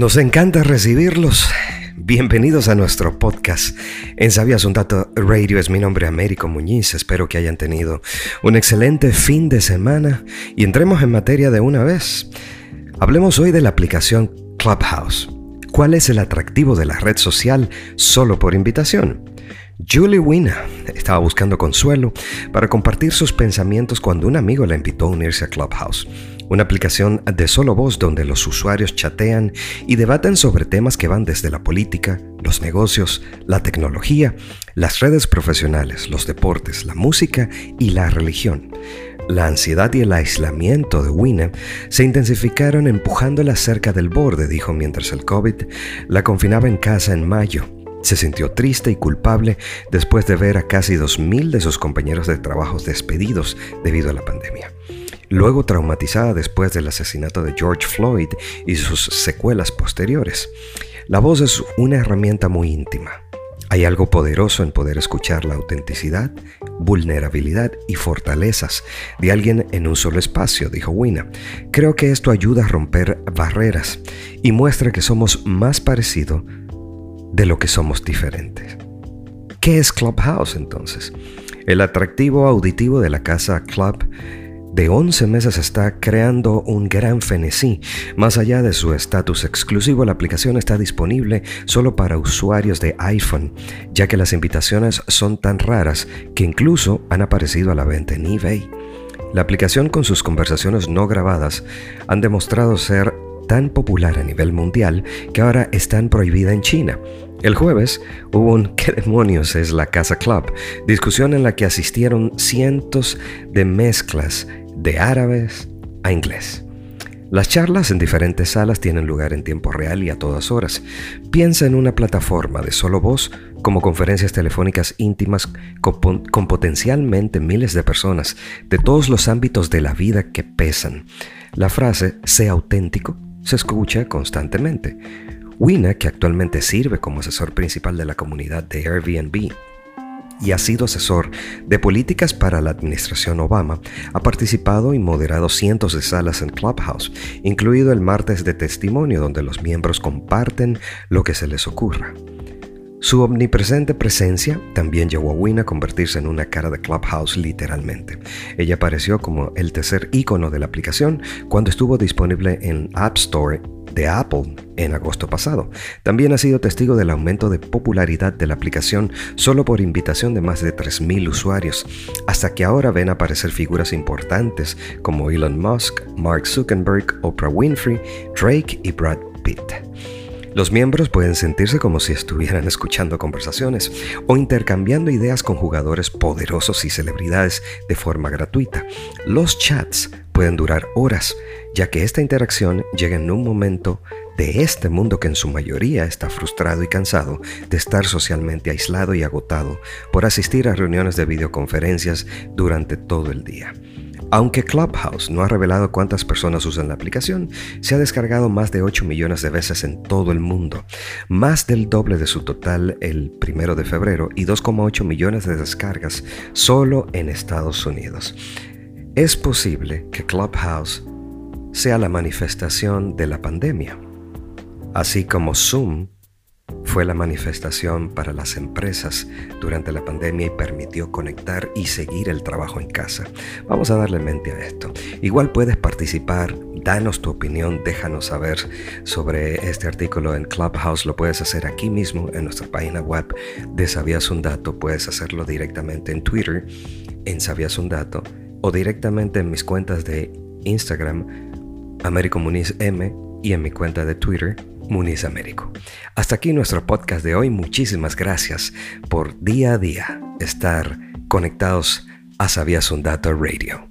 Nos encanta recibirlos. Bienvenidos a nuestro podcast. En Sabías un Dato Radio es mi nombre Américo Muñiz. Espero que hayan tenido un excelente fin de semana y entremos en materia de una vez. Hablemos hoy de la aplicación Clubhouse. ¿Cuál es el atractivo de la red social solo por invitación? Julie Wina estaba buscando consuelo para compartir sus pensamientos cuando un amigo la invitó a unirse a Clubhouse una aplicación de solo voz donde los usuarios chatean y debaten sobre temas que van desde la política, los negocios, la tecnología, las redes profesionales, los deportes, la música y la religión. La ansiedad y el aislamiento de Wina se intensificaron empujándola cerca del borde, dijo mientras el COVID la confinaba en casa en mayo. Se sintió triste y culpable después de ver a casi 2.000 de sus compañeros de trabajo despedidos debido a la pandemia luego traumatizada después del asesinato de George Floyd y sus secuelas posteriores. La voz es una herramienta muy íntima. Hay algo poderoso en poder escuchar la autenticidad, vulnerabilidad y fortalezas de alguien en un solo espacio, dijo Wina. Creo que esto ayuda a romper barreras y muestra que somos más parecidos de lo que somos diferentes. ¿Qué es Clubhouse entonces? El atractivo auditivo de la casa Club de 11 meses está creando un gran fenesí. Más allá de su estatus exclusivo, la aplicación está disponible solo para usuarios de iPhone, ya que las invitaciones son tan raras que incluso han aparecido a la venta en eBay. La aplicación con sus conversaciones no grabadas han demostrado ser tan popular a nivel mundial que ahora están prohibida en China. El jueves hubo un ¿Qué demonios es la Casa Club? Discusión en la que asistieron cientos de mezclas de árabes a inglés. Las charlas en diferentes salas tienen lugar en tiempo real y a todas horas. Piensa en una plataforma de solo voz como conferencias telefónicas íntimas con, con, potencialmente miles de personas de todos los ámbitos de la vida que pesan. La frase sea auténtico se escucha constantemente. Wina, que actualmente sirve como asesor principal de la comunidad de Airbnb, y ha sido asesor de políticas para la administración Obama, ha participado y moderado cientos de salas en Clubhouse, incluido el martes de testimonio donde los miembros comparten lo que se les ocurra. Su omnipresente presencia también llevó a Wynn a convertirse en una cara de Clubhouse literalmente. Ella apareció como el tercer icono de la aplicación cuando estuvo disponible en App Store de Apple en agosto pasado. También ha sido testigo del aumento de popularidad de la aplicación solo por invitación de más de 3.000 usuarios, hasta que ahora ven aparecer figuras importantes como Elon Musk, Mark Zuckerberg, Oprah Winfrey, Drake y Brad Pitt. Los miembros pueden sentirse como si estuvieran escuchando conversaciones o intercambiando ideas con jugadores poderosos y celebridades de forma gratuita. Los chats pueden durar horas, ya que esta interacción llega en un momento de este mundo que en su mayoría está frustrado y cansado de estar socialmente aislado y agotado por asistir a reuniones de videoconferencias durante todo el día. Aunque Clubhouse no ha revelado cuántas personas usan la aplicación, se ha descargado más de 8 millones de veces en todo el mundo, más del doble de su total el primero de febrero y 2,8 millones de descargas solo en Estados Unidos. Es posible que Clubhouse sea la manifestación de la pandemia, así como Zoom fue la manifestación para las empresas durante la pandemia y permitió conectar y seguir el trabajo en casa. Vamos a darle mente a esto. Igual puedes participar, danos tu opinión, déjanos saber sobre este artículo en Clubhouse. Lo puedes hacer aquí mismo en nuestra página web de Sabías un Dato. Puedes hacerlo directamente en Twitter, en Sabías un Dato, o directamente en mis cuentas de Instagram, Américo Muniz M, y en mi cuenta de Twitter, Muniz Américo. Hasta aquí nuestro podcast de hoy. Muchísimas gracias por día a día estar conectados a Sabías un Dato Radio.